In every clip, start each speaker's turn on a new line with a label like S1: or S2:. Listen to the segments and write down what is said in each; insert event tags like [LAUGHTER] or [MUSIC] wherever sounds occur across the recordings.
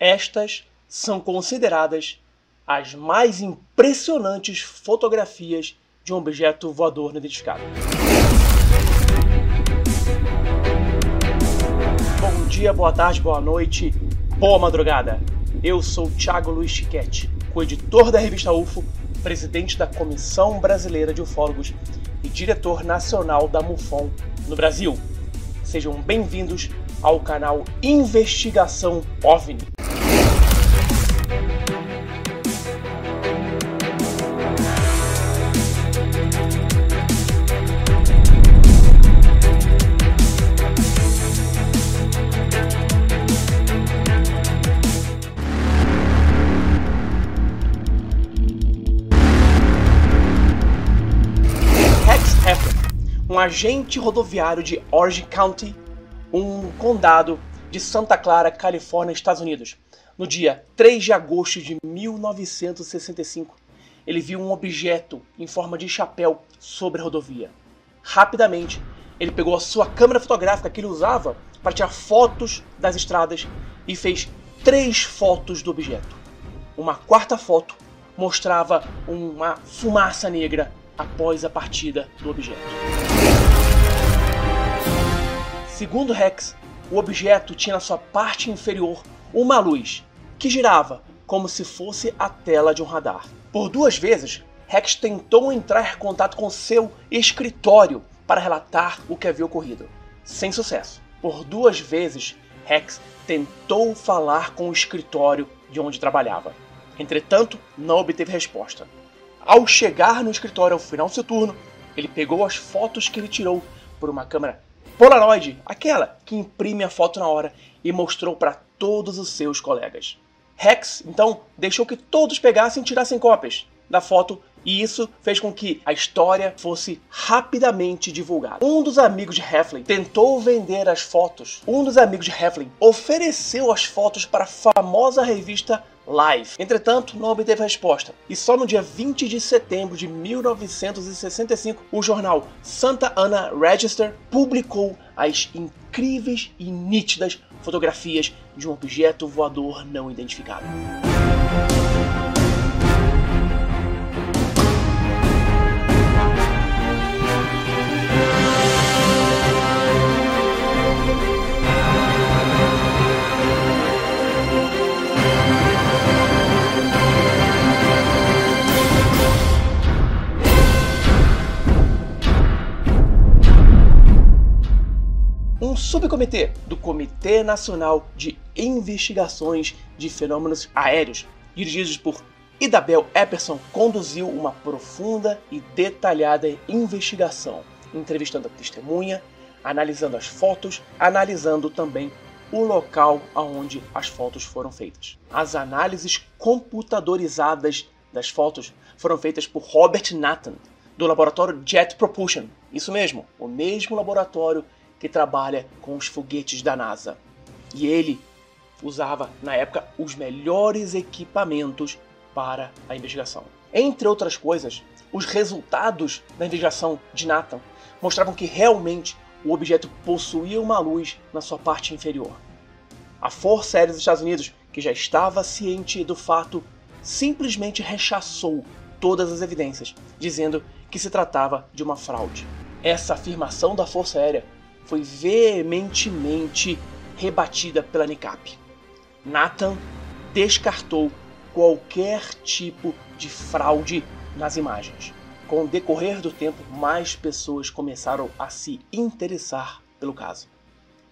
S1: Estas são consideradas as mais impressionantes fotografias de um objeto voador não identificado. Bom dia, boa tarde, boa noite, boa madrugada. Eu sou Thiago Luiz Chiquete, co-editor da revista UFO, presidente da Comissão Brasileira de Ufólogos e diretor nacional da MUFON no Brasil. Sejam bem-vindos ao canal Investigação OVNI. Agente rodoviário de Orange County, um condado de Santa Clara, Califórnia, Estados Unidos. No dia 3 de agosto de 1965, ele viu um objeto em forma de chapéu sobre a rodovia. Rapidamente, ele pegou a sua câmera fotográfica que ele usava para tirar fotos das estradas e fez três fotos do objeto. Uma quarta foto mostrava uma fumaça negra após a partida do objeto. Segundo Rex, o objeto tinha na sua parte inferior uma luz que girava como se fosse a tela de um radar. Por duas vezes, Rex tentou entrar em contato com seu escritório para relatar o que havia ocorrido, sem sucesso. Por duas vezes, Rex tentou falar com o escritório de onde trabalhava. Entretanto, não obteve resposta. Ao chegar no escritório ao final do seu turno, ele pegou as fotos que ele tirou por uma câmera Polaroid, aquela que imprime a foto na hora, e mostrou para todos os seus colegas. Rex, então, deixou que todos pegassem e tirassem cópias da foto e isso fez com que a história fosse rapidamente divulgada. Um dos amigos de Heflin tentou vender as fotos. Um dos amigos de Heflin ofereceu as fotos para a famosa revista Live. Entretanto, não obteve resposta. E só no dia 20 de setembro de 1965, o jornal Santa Ana Register publicou as incríveis e nítidas fotografias de um objeto voador não identificado. Um subcomitê do Comitê Nacional de Investigações de Fenômenos Aéreos, dirigidos por Idabel Epperson, conduziu uma profunda e detalhada investigação, entrevistando a testemunha, analisando as fotos, analisando também o local aonde as fotos foram feitas. As análises computadorizadas das fotos foram feitas por Robert Nathan, do laboratório Jet Propulsion. Isso mesmo, o mesmo laboratório que trabalha com os foguetes da NASA. E ele usava, na época, os melhores equipamentos para a investigação. Entre outras coisas, os resultados da investigação de Nathan mostravam que realmente o objeto possuía uma luz na sua parte inferior. A Força Aérea dos Estados Unidos, que já estava ciente do fato, simplesmente rechaçou todas as evidências, dizendo que se tratava de uma fraude. Essa afirmação da Força Aérea foi veementemente rebatida pela NICAP. Nathan descartou qualquer tipo de fraude nas imagens. Com o decorrer do tempo, mais pessoas começaram a se interessar pelo caso.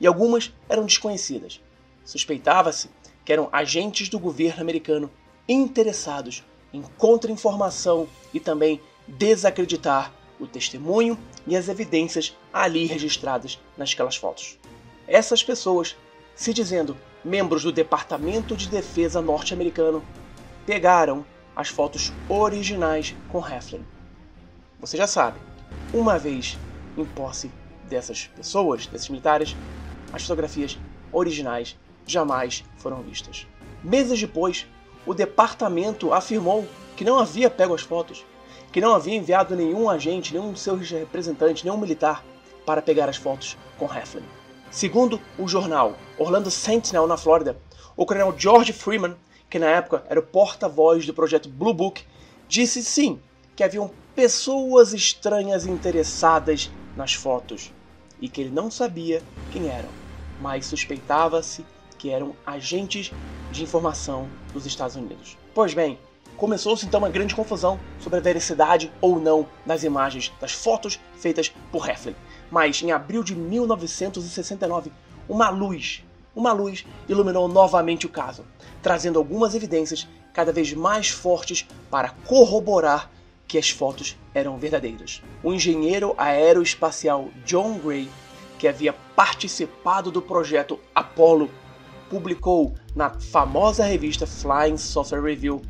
S1: E algumas eram desconhecidas. Suspeitava-se que eram agentes do governo americano interessados em contra-informação e também desacreditar o testemunho e as evidências ali registradas nasquelas fotos. Essas pessoas, se dizendo membros do Departamento de Defesa norte-americano, pegaram as fotos originais com Heflin. Você já sabe, uma vez em posse dessas pessoas, desses militares, as fotografias originais jamais foram vistas. Meses depois, o departamento afirmou que não havia pego as fotos que não havia enviado nenhum agente, nenhum seu representante, nenhum militar para pegar as fotos com Heflin. Segundo o jornal Orlando Sentinel na Flórida, o coronel George Freeman, que na época era o porta-voz do projeto Blue Book, disse sim que haviam pessoas estranhas interessadas nas fotos e que ele não sabia quem eram, mas suspeitava-se que eram agentes de informação dos Estados Unidos. Pois bem, começou-se então uma grande confusão sobre a veracidade ou não das imagens das fotos feitas por Heflin. Mas em abril de 1969, uma luz, uma luz iluminou novamente o caso, trazendo algumas evidências cada vez mais fortes para corroborar que as fotos eram verdadeiras. O engenheiro aeroespacial John Gray, que havia participado do projeto Apollo, publicou na famosa revista Flying Saucer Review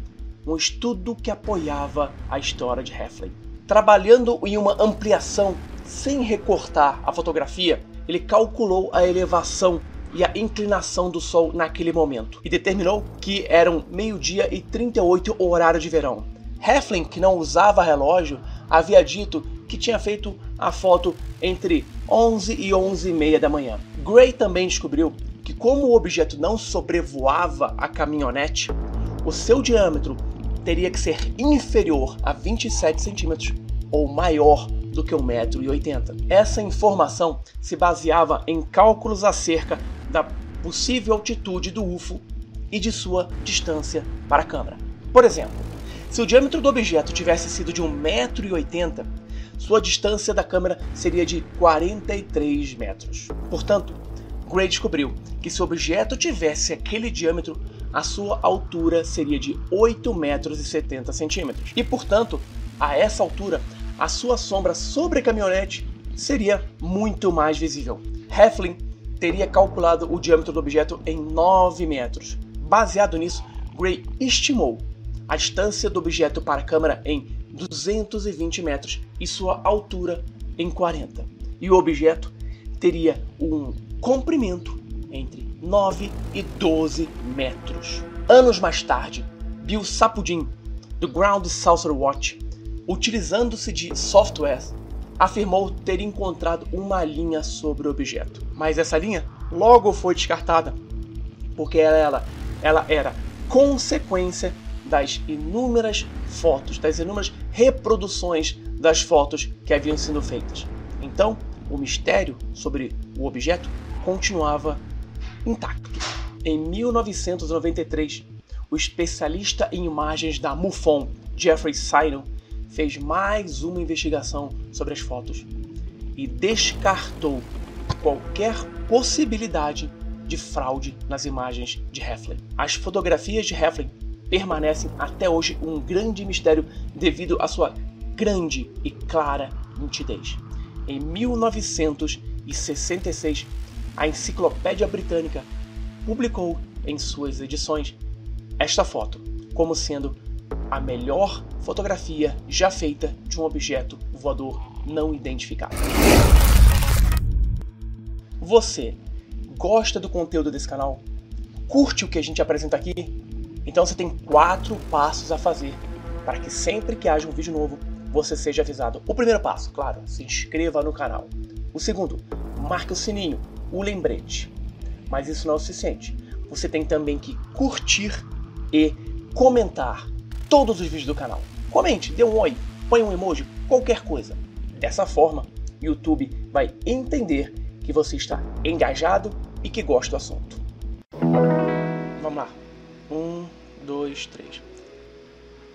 S1: um estudo que apoiava a história de Heflin. Trabalhando em uma ampliação sem recortar a fotografia, ele calculou a elevação e a inclinação do Sol naquele momento e determinou que eram meio-dia e 38 horário de verão. Heflin, que não usava relógio, havia dito que tinha feito a foto entre 11 e 11 e meia da manhã. Gray também descobriu que como o objeto não sobrevoava a caminhonete, o seu diâmetro teria que ser inferior a 27 centímetros ou maior do que 1,80m. Essa informação se baseava em cálculos acerca da possível altitude do UFO e de sua distância para a câmera. Por exemplo, se o diâmetro do objeto tivesse sido de 1,80m, sua distância da câmera seria de 43 metros. Portanto, Gray descobriu que se o objeto tivesse aquele diâmetro, a sua altura seria de 8 metros e 70 centímetros. E portanto, a essa altura, a sua sombra sobre a caminhonete seria muito mais visível. Heflin teria calculado o diâmetro do objeto em 9 metros. Baseado nisso, Gray estimou a distância do objeto para a câmera em 220 metros e sua altura em 40. E o objeto teria um comprimento entre 9 e 12 metros. Anos mais tarde, Bill Sapudin, do Ground Saucer Watch, utilizando-se de software, afirmou ter encontrado uma linha sobre o objeto. Mas essa linha logo foi descartada, porque ela, ela era consequência das inúmeras fotos, das inúmeras reproduções das fotos que haviam sido feitas. Então, o mistério sobre o objeto continuava intacto. Em 1993, o especialista em imagens da MUFON, Jeffrey Sidon, fez mais uma investigação sobre as fotos e descartou qualquer possibilidade de fraude nas imagens de Heflin. As fotografias de Heflin permanecem até hoje um grande mistério devido à sua grande e clara nitidez. Em 1966, a Enciclopédia Britânica publicou em suas edições esta foto como sendo a melhor fotografia já feita de um objeto voador não identificado. Você gosta do conteúdo desse canal? Curte o que a gente apresenta aqui? Então você tem quatro passos a fazer para que sempre que haja um vídeo novo você seja avisado. O primeiro passo, claro, se inscreva no canal. O segundo, marque o sininho, o lembrete. Mas isso não é o suficiente. Você tem também que curtir e comentar todos os vídeos do canal. Comente, dê um oi, põe um emoji, qualquer coisa. Dessa forma, YouTube vai entender que você está engajado e que gosta do assunto. Vamos lá. Um, dois, três.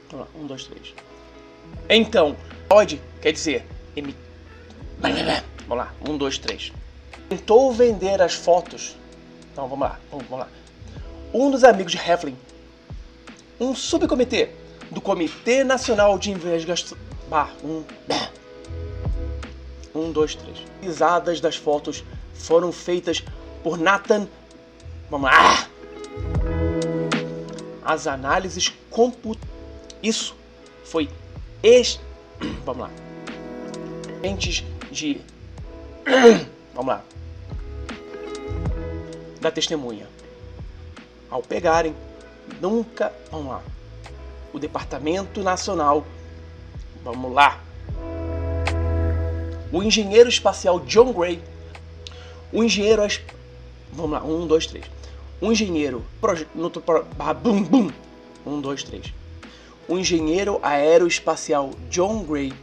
S1: Vamos lá, um, dois, três. Então, pode, quer dizer, emi... Vamos lá, um, dois, três. Tentou vender as fotos. Então, vamos lá, vamos, vamos lá. Um dos amigos de Heflin, um subcomitê do Comitê Nacional de Investigação. Bah, um. Um, dois, três. Risadas das fotos foram feitas por Nathan. Vamos lá as análises comput... Isso foi ex... Vamos lá. Entes de... Vamos lá. Da testemunha. Ao pegarem, nunca... Vamos lá. O Departamento Nacional... Vamos lá. O engenheiro espacial John Gray. O engenheiro... Vamos lá. Um, dois, três um engenheiro. Proje, bum, bum. Um, dois, três. O engenheiro aeroespacial John Gray.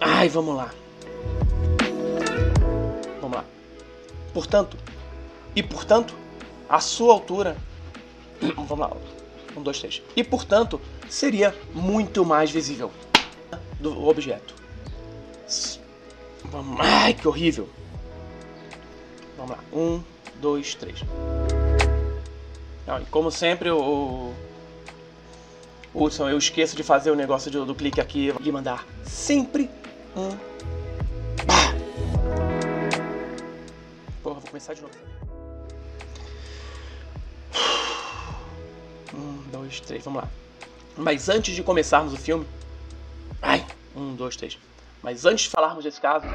S1: Ai, vamos lá. Portanto, e portanto, a sua altura. [COUGHS] Vamos lá. Um, dois, três. E portanto, seria muito mais visível do objeto. Ai, que horrível. Vamos lá. Um, dois, três. Como sempre, o. Hudson, eu esqueço de fazer o negócio do, do clique aqui e mandar sempre um. Começar de novo. Um, dois, três, vamos lá. Mas antes de começarmos o filme. Ai! Um, dois, três. Mas antes de falarmos desse caso.